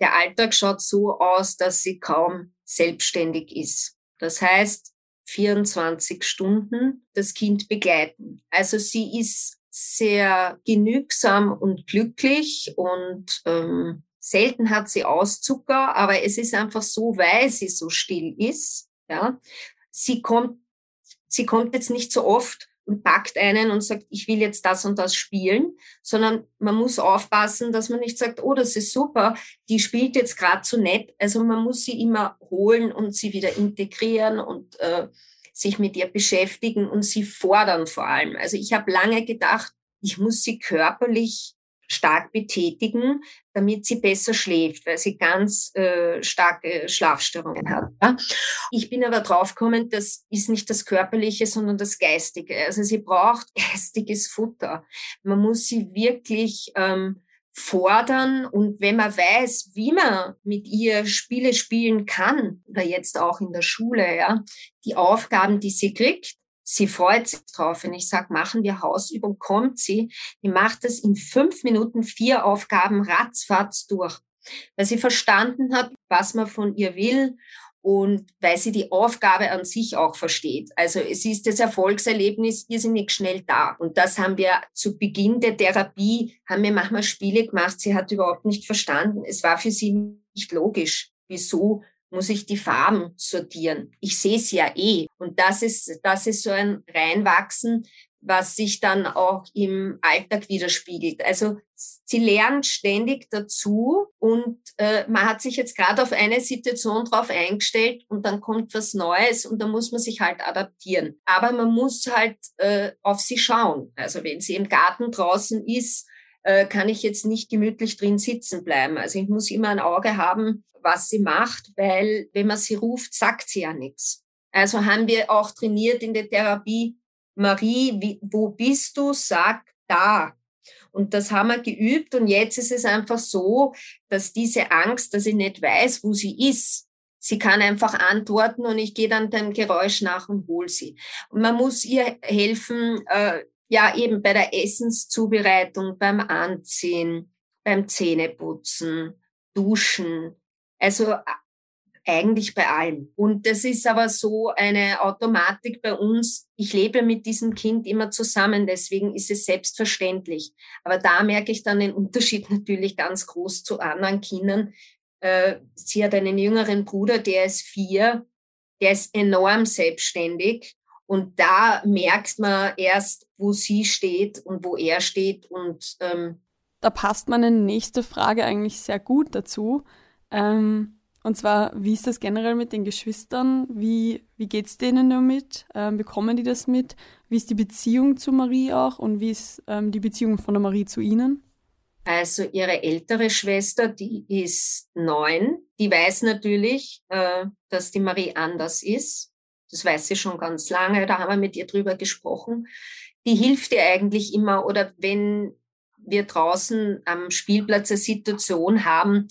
Der Alltag schaut so aus, dass sie kaum selbstständig ist. Das heißt, 24 Stunden das Kind begleiten. Also sie ist sehr genügsam und glücklich und ähm, selten hat sie Auszucker, aber es ist einfach so, weil sie so still ist. Ja, sie kommt sie kommt jetzt nicht so oft und packt einen und sagt, ich will jetzt das und das spielen, sondern man muss aufpassen, dass man nicht sagt, oh, das ist super, die spielt jetzt gerade so nett. Also man muss sie immer holen und sie wieder integrieren und äh, sich mit ihr beschäftigen und sie fordern vor allem. Also ich habe lange gedacht, ich muss sie körperlich stark betätigen, damit sie besser schläft, weil sie ganz äh, starke Schlafstörungen hat. Ja? Ich bin aber draufgekommen, das ist nicht das Körperliche, sondern das Geistige. Also sie braucht geistiges Futter. Man muss sie wirklich ähm, fordern und wenn man weiß, wie man mit ihr Spiele spielen kann, oder jetzt auch in der Schule, ja, die Aufgaben, die sie kriegt, Sie freut sich drauf. Wenn ich sage, machen wir Hausübung, kommt sie. Die macht es in fünf Minuten, vier Aufgaben ratzfatz durch. Weil sie verstanden hat, was man von ihr will und weil sie die Aufgabe an sich auch versteht. Also es ist das Erfolgserlebnis irrsinnig schnell da. Und das haben wir zu Beginn der Therapie, haben wir manchmal Spiele gemacht. Sie hat überhaupt nicht verstanden. Es war für sie nicht logisch, wieso muss ich die Farben sortieren. Ich sehe es ja eh. Und das ist, das ist so ein Reinwachsen, was sich dann auch im Alltag widerspiegelt. Also sie lernt ständig dazu und äh, man hat sich jetzt gerade auf eine Situation drauf eingestellt und dann kommt was Neues und da muss man sich halt adaptieren. Aber man muss halt äh, auf sie schauen. Also wenn sie im Garten draußen ist, äh, kann ich jetzt nicht gemütlich drin sitzen bleiben. Also ich muss immer ein Auge haben, was sie macht, weil wenn man sie ruft, sagt sie ja nichts. Also haben wir auch trainiert in der Therapie, Marie, wie, wo bist du? Sag da. Und das haben wir geübt und jetzt ist es einfach so, dass diese Angst, dass ich nicht weiß, wo sie ist, sie kann einfach antworten und ich gehe dann dem Geräusch nach und hol sie. Und man muss ihr helfen, äh, ja eben bei der Essenszubereitung, beim Anziehen, beim Zähneputzen, Duschen, also eigentlich bei allem. Und das ist aber so eine Automatik bei uns. Ich lebe mit diesem Kind immer zusammen, deswegen ist es selbstverständlich. Aber da merke ich dann den Unterschied natürlich ganz groß zu anderen Kindern. Äh, sie hat einen jüngeren Bruder, der ist vier, der ist enorm selbstständig. Und da merkt man erst, wo sie steht und wo er steht. Und ähm, da passt meine nächste Frage eigentlich sehr gut dazu. Ähm, und zwar, wie ist das generell mit den Geschwistern? Wie, wie geht es denen damit? Ähm, bekommen die das mit? Wie ist die Beziehung zu Marie auch und wie ist ähm, die Beziehung von der Marie zu ihnen? Also ihre ältere Schwester, die ist neun, die weiß natürlich, äh, dass die Marie anders ist. Das weiß sie schon ganz lange, da haben wir mit ihr drüber gesprochen. Die hilft ihr eigentlich immer oder wenn wir draußen am Spielplatz eine Situation haben,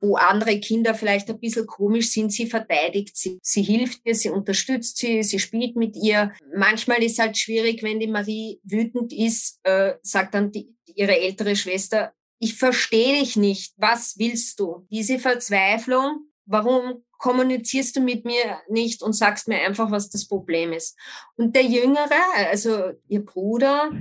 wo andere Kinder vielleicht ein bisschen komisch sind, sie verteidigt sie, sie hilft ihr, sie unterstützt sie, sie spielt mit ihr. Manchmal ist halt schwierig, wenn die Marie wütend ist, äh, sagt dann die, ihre ältere Schwester, ich verstehe dich nicht, was willst du? Diese Verzweiflung, warum kommunizierst du mit mir nicht und sagst mir einfach, was das Problem ist? Und der Jüngere, also ihr Bruder,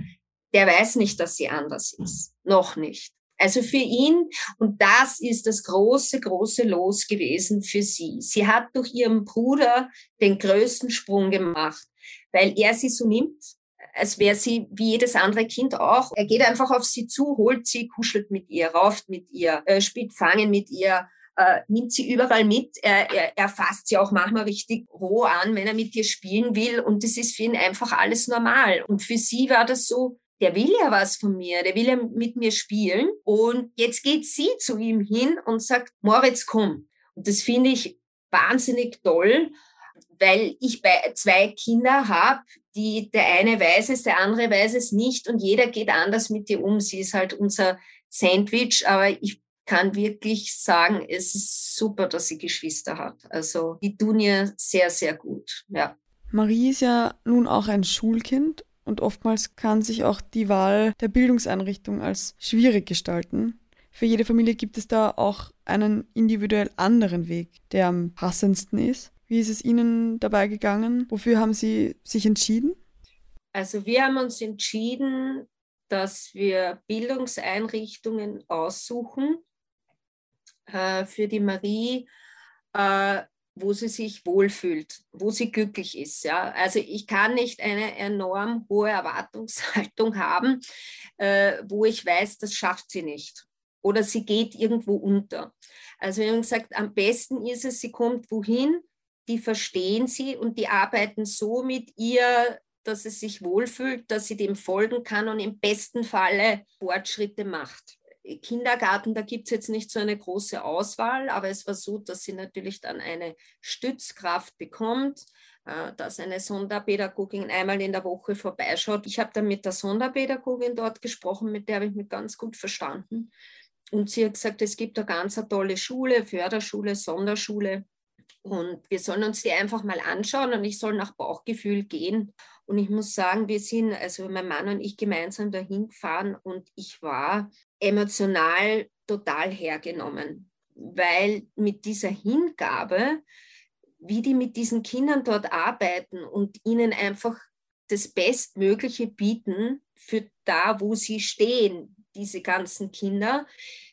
der weiß nicht, dass sie anders ist. Noch nicht. Also für ihn, und das ist das große, große Los gewesen für sie. Sie hat durch ihren Bruder den größten Sprung gemacht, weil er sie so nimmt, als wäre sie wie jedes andere Kind auch. Er geht einfach auf sie zu, holt sie, kuschelt mit ihr, rauft mit ihr, äh, spielt Fangen mit ihr, äh, nimmt sie überall mit. Er, er, er fasst sie auch manchmal richtig roh an, wenn er mit ihr spielen will. Und das ist für ihn einfach alles normal. Und für sie war das so, der will ja was von mir, der will ja mit mir spielen. Und jetzt geht sie zu ihm hin und sagt, Moritz, komm. Und das finde ich wahnsinnig toll, weil ich zwei Kinder habe, die der eine weiß es, der andere weiß es nicht und jeder geht anders mit ihr um. Sie ist halt unser Sandwich, aber ich kann wirklich sagen, es ist super, dass sie Geschwister hat. Also die tun ihr sehr, sehr gut. Ja. Marie ist ja nun auch ein Schulkind und oftmals kann sich auch die Wahl der Bildungseinrichtung als schwierig gestalten. Für jede Familie gibt es da auch einen individuell anderen Weg, der am passendsten ist. Wie ist es Ihnen dabei gegangen? Wofür haben Sie sich entschieden? Also wir haben uns entschieden, dass wir Bildungseinrichtungen aussuchen äh, für die Marie, äh, wo sie sich wohlfühlt, wo sie glücklich ist. Ja? Also ich kann nicht eine enorm hohe Erwartungshaltung haben, äh, wo ich weiß, das schafft sie nicht. Oder sie geht irgendwo unter. Also wir haben gesagt, am besten ist es, sie kommt wohin, die verstehen sie und die arbeiten so mit ihr, dass es sich wohlfühlt, dass sie dem folgen kann und im besten Falle Fortschritte macht. Kindergarten, da gibt es jetzt nicht so eine große Auswahl, aber es war so, dass sie natürlich dann eine Stützkraft bekommt, äh, dass eine Sonderpädagogin einmal in der Woche vorbeischaut. Ich habe dann mit der Sonderpädagogin dort gesprochen, mit der habe ich mich ganz gut verstanden. Und sie hat gesagt, es gibt eine ganz tolle Schule, Förderschule, Sonderschule. Und wir sollen uns die einfach mal anschauen und ich soll nach Bauchgefühl gehen. Und ich muss sagen, wir sind, also mein Mann und ich gemeinsam dahin gefahren und ich war emotional total hergenommen, weil mit dieser Hingabe, wie die mit diesen Kindern dort arbeiten und ihnen einfach das Bestmögliche bieten für da, wo sie stehen, diese ganzen Kinder,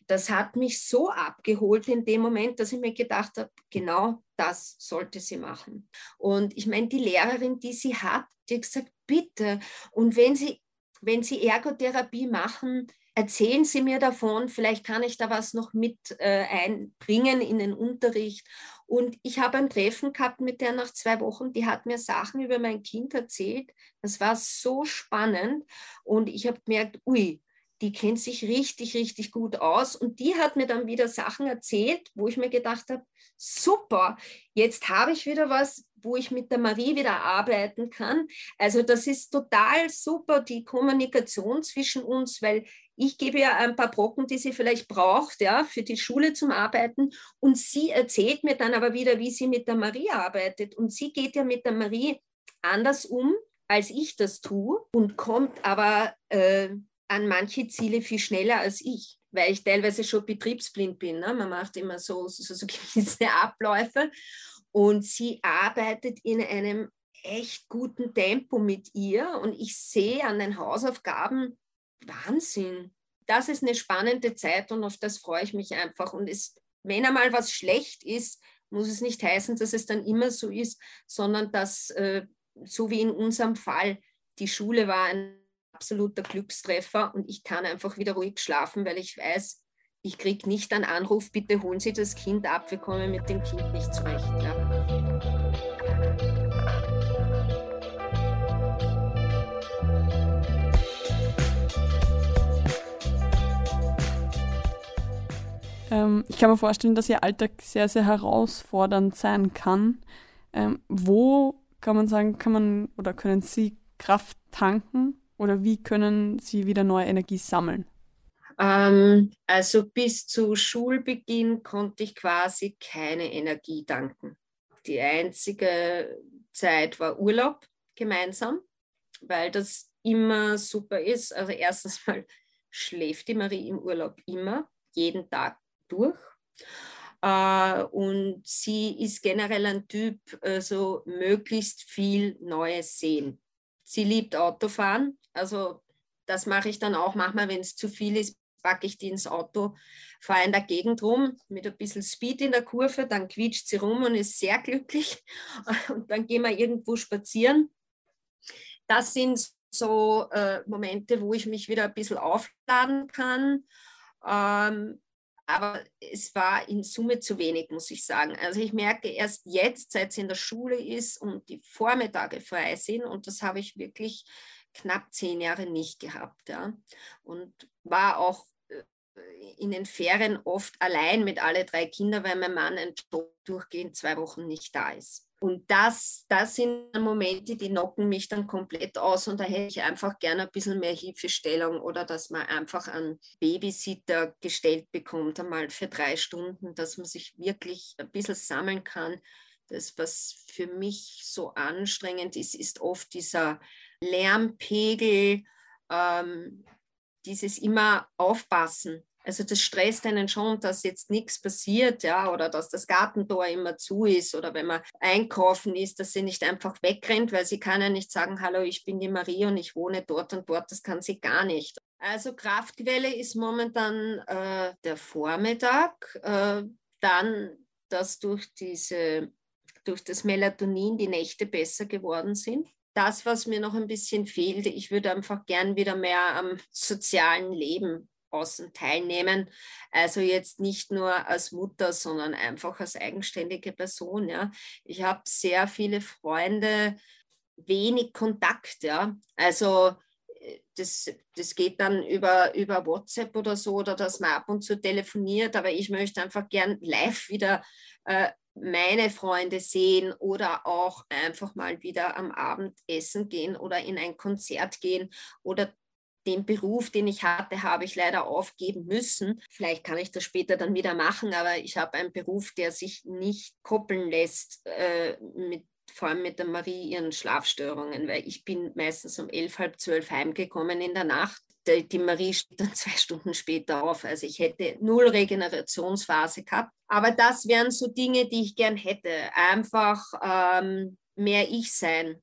das hat mich so abgeholt in dem Moment, dass ich mir gedacht habe, genau das sollte sie machen. Und ich meine, die Lehrerin, die sie hat, die hat gesagt, bitte. Und wenn Sie, wenn Sie Ergotherapie machen, erzählen Sie mir davon, vielleicht kann ich da was noch mit äh, einbringen in den Unterricht. Und ich habe ein Treffen gehabt mit der nach zwei Wochen, die hat mir Sachen über mein Kind erzählt. Das war so spannend und ich habe gemerkt, ui, die kennt sich richtig, richtig gut aus. Und die hat mir dann wieder Sachen erzählt, wo ich mir gedacht habe, super, jetzt habe ich wieder was, wo ich mit der Marie wieder arbeiten kann. Also das ist total super, die Kommunikation zwischen uns, weil ich gebe ja ein paar Brocken, die sie vielleicht braucht, ja, für die Schule zum Arbeiten. Und sie erzählt mir dann aber wieder, wie sie mit der Marie arbeitet. Und sie geht ja mit der Marie anders um, als ich das tue und kommt aber äh, an manche Ziele viel schneller als ich, weil ich teilweise schon betriebsblind bin. Ne? Man macht immer so, so, so gewisse Abläufe und sie arbeitet in einem echt guten Tempo mit ihr und ich sehe an den Hausaufgaben Wahnsinn. Das ist eine spannende Zeit und auf das freue ich mich einfach. Und es, wenn einmal was schlecht ist, muss es nicht heißen, dass es dann immer so ist, sondern dass, äh, so wie in unserem Fall, die Schule war ein absoluter Glückstreffer und ich kann einfach wieder ruhig schlafen, weil ich weiß, ich kriege nicht einen Anruf, bitte holen Sie das Kind ab, wir kommen mit dem Kind nicht zurecht. Ja. Ähm, ich kann mir vorstellen, dass Ihr Alltag sehr, sehr herausfordernd sein kann. Ähm, wo kann man sagen, kann man oder können Sie Kraft tanken? Oder wie können Sie wieder neue Energie sammeln? Ähm, also bis zu Schulbeginn konnte ich quasi keine Energie danken. Die einzige Zeit war Urlaub gemeinsam, weil das immer super ist. Also erstens mal schläft die Marie im Urlaub immer, jeden Tag durch. Uh, und sie ist generell ein Typ, also möglichst viel Neues sehen. Sie liebt Autofahren, also das mache ich dann auch manchmal, wenn es zu viel ist, packe ich die ins Auto, fahre in der Gegend rum mit ein bisschen Speed in der Kurve, dann quietscht sie rum und ist sehr glücklich und dann gehen wir irgendwo spazieren. Das sind so äh, Momente, wo ich mich wieder ein bisschen aufladen kann. Ähm, aber es war in Summe zu wenig, muss ich sagen. Also ich merke erst jetzt, seit sie in der Schule ist und die Vormittage frei sind, und das habe ich wirklich knapp zehn Jahre nicht gehabt. Ja. Und war auch äh, in den Ferien oft allein mit alle drei Kindern, weil mein Mann ein Job durchgehend zwei Wochen nicht da ist. Und das, das sind Momente, die knocken mich dann komplett aus und da hätte ich einfach gerne ein bisschen mehr Hilfestellung oder dass man einfach einen Babysitter gestellt bekommt, einmal für drei Stunden, dass man sich wirklich ein bisschen sammeln kann. Das, was für mich so anstrengend ist, ist oft dieser Lärmpegel, ähm, dieses immer aufpassen. Also das stresst einen schon, dass jetzt nichts passiert, ja, oder dass das Gartentor immer zu ist oder wenn man einkaufen ist, dass sie nicht einfach wegrennt, weil sie kann ja nicht sagen, hallo, ich bin die Marie und ich wohne dort und dort, das kann sie gar nicht. Also Kraftquelle ist momentan äh, der Vormittag, äh, dann, dass durch diese durch das Melatonin die Nächte besser geworden sind. Das, was mir noch ein bisschen fehlte, ich würde einfach gern wieder mehr am sozialen Leben außen teilnehmen. Also jetzt nicht nur als Mutter, sondern einfach als eigenständige Person. Ja. Ich habe sehr viele Freunde, wenig Kontakt. Ja. Also äh, das, das geht dann über, über WhatsApp oder so oder dass man ab und zu telefoniert, aber ich möchte einfach gern live wieder äh, meine Freunde sehen oder auch einfach mal wieder am Abend essen gehen oder in ein Konzert gehen oder den Beruf, den ich hatte, habe ich leider aufgeben müssen. Vielleicht kann ich das später dann wieder machen, aber ich habe einen Beruf, der sich nicht koppeln lässt äh, mit vor allem mit der Marie ihren Schlafstörungen, weil ich bin meistens um elf, halb zwölf heimgekommen in der Nacht. Die, Marie steht dann zwei Stunden später auf. Also ich hätte null Regenerationsphase gehabt. Aber das wären so Dinge, die ich gern hätte. Einfach ähm, mehr ich sein.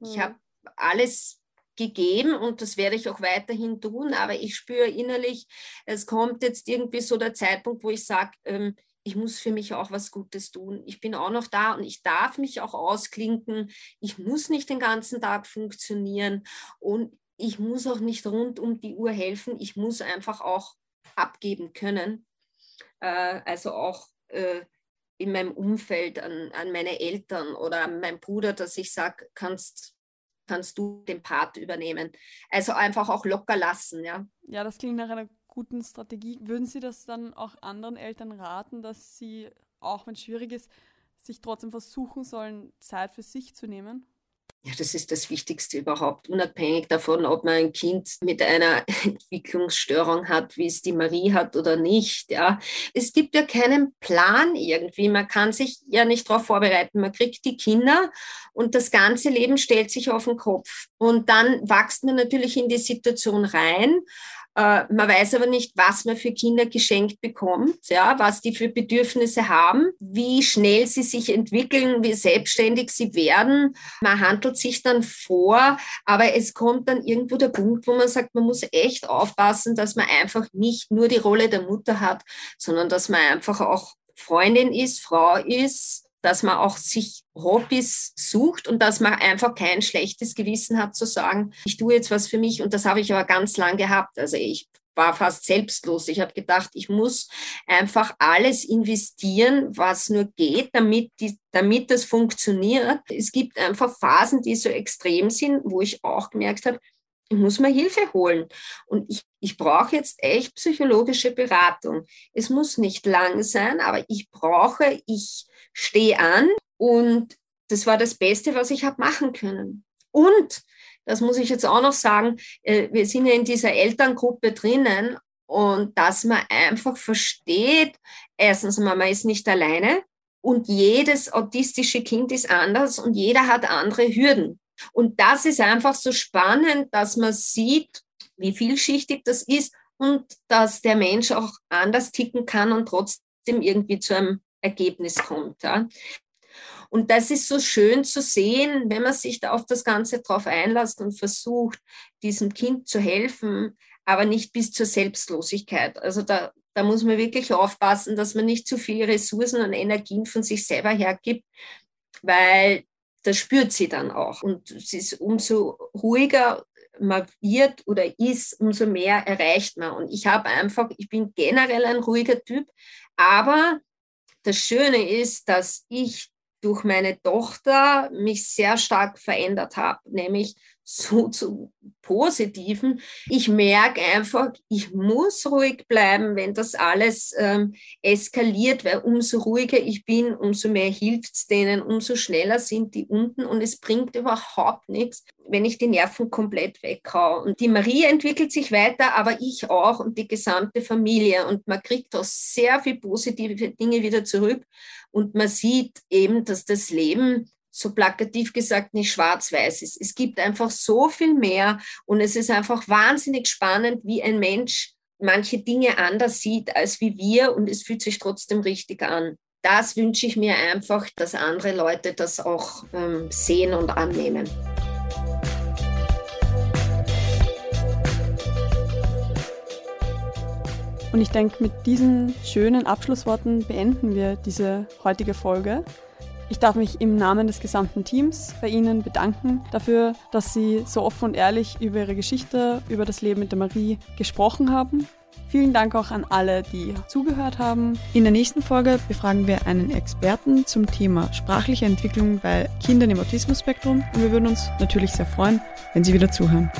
Mhm. Ich habe alles gegeben und das werde ich auch weiterhin tun, aber ich spüre innerlich, es kommt jetzt irgendwie so der Zeitpunkt, wo ich sage, ähm, ich muss für mich auch was Gutes tun. Ich bin auch noch da und ich darf mich auch ausklinken. Ich muss nicht den ganzen Tag funktionieren und ich muss auch nicht rund um die Uhr helfen. Ich muss einfach auch abgeben können. Äh, also auch äh, in meinem Umfeld an, an meine Eltern oder an meinen Bruder, dass ich sage, kannst kannst du den Part übernehmen. Also einfach auch locker lassen, ja. Ja, das klingt nach einer guten Strategie. Würden Sie das dann auch anderen Eltern raten, dass sie, auch wenn es schwierig ist, sich trotzdem versuchen sollen, Zeit für sich zu nehmen? Ja, das ist das Wichtigste überhaupt, unabhängig davon, ob man ein Kind mit einer Entwicklungsstörung hat, wie es die Marie hat oder nicht. Ja. Es gibt ja keinen Plan irgendwie. Man kann sich ja nicht darauf vorbereiten. Man kriegt die Kinder und das ganze Leben stellt sich auf den Kopf. Und dann wächst man natürlich in die Situation rein man weiß aber nicht, was man für Kinder geschenkt bekommt, ja, was die für Bedürfnisse haben, wie schnell sie sich entwickeln, wie selbstständig sie werden. Man handelt sich dann vor, aber es kommt dann irgendwo der Punkt, wo man sagt, man muss echt aufpassen, dass man einfach nicht nur die Rolle der Mutter hat, sondern dass man einfach auch Freundin ist, Frau ist, dass man auch sich Hobbys sucht und dass man einfach kein schlechtes Gewissen hat zu sagen, ich tue jetzt was für mich und das habe ich aber ganz lang gehabt. Also ich war fast selbstlos. Ich habe gedacht, ich muss einfach alles investieren, was nur geht, damit, die, damit das funktioniert. Es gibt einfach Phasen, die so extrem sind, wo ich auch gemerkt habe, ich muss mir Hilfe holen. Und ich, ich brauche jetzt echt psychologische Beratung. Es muss nicht lang sein, aber ich brauche, ich stehe an und das war das Beste, was ich habe machen können. Und, das muss ich jetzt auch noch sagen, äh, wir sind ja in dieser Elterngruppe drinnen und dass man einfach versteht, erstens, man ist nicht alleine und jedes autistische Kind ist anders und jeder hat andere Hürden. Und das ist einfach so spannend, dass man sieht, wie vielschichtig das ist und dass der Mensch auch anders ticken kann und trotzdem irgendwie zu einem Ergebnis kommt. Ja. Und das ist so schön zu sehen, wenn man sich da auf das Ganze drauf einlässt und versucht, diesem Kind zu helfen, aber nicht bis zur Selbstlosigkeit. Also da, da muss man wirklich aufpassen, dass man nicht zu viele Ressourcen und Energien von sich selber hergibt, weil das spürt sie dann auch. Und es ist umso ruhiger man wird oder ist, umso mehr erreicht man. Und ich habe einfach, ich bin generell ein ruhiger Typ, aber das Schöne ist, dass ich durch meine Tochter mich sehr stark verändert habe, nämlich so zu Positiven. Ich merke einfach, ich muss ruhig bleiben, wenn das alles ähm, eskaliert, weil umso ruhiger ich bin, umso mehr hilft es denen, umso schneller sind die unten und es bringt überhaupt nichts, wenn ich die Nerven komplett weghau. Und die Marie entwickelt sich weiter, aber ich auch und die gesamte Familie und man kriegt auch sehr viel positive Dinge wieder zurück und man sieht eben, dass das Leben so plakativ gesagt nicht schwarz-weiß ist. Es gibt einfach so viel mehr und es ist einfach wahnsinnig spannend, wie ein Mensch manche Dinge anders sieht als wie wir und es fühlt sich trotzdem richtig an. Das wünsche ich mir einfach, dass andere Leute das auch ähm, sehen und annehmen. Und ich denke, mit diesen schönen Abschlussworten beenden wir diese heutige Folge. Ich darf mich im Namen des gesamten Teams bei Ihnen bedanken dafür, dass Sie so offen und ehrlich über Ihre Geschichte, über das Leben mit der Marie gesprochen haben. Vielen Dank auch an alle, die zugehört haben. In der nächsten Folge befragen wir einen Experten zum Thema sprachliche Entwicklung bei Kindern im Autismus-Spektrum und wir würden uns natürlich sehr freuen, wenn Sie wieder zuhören.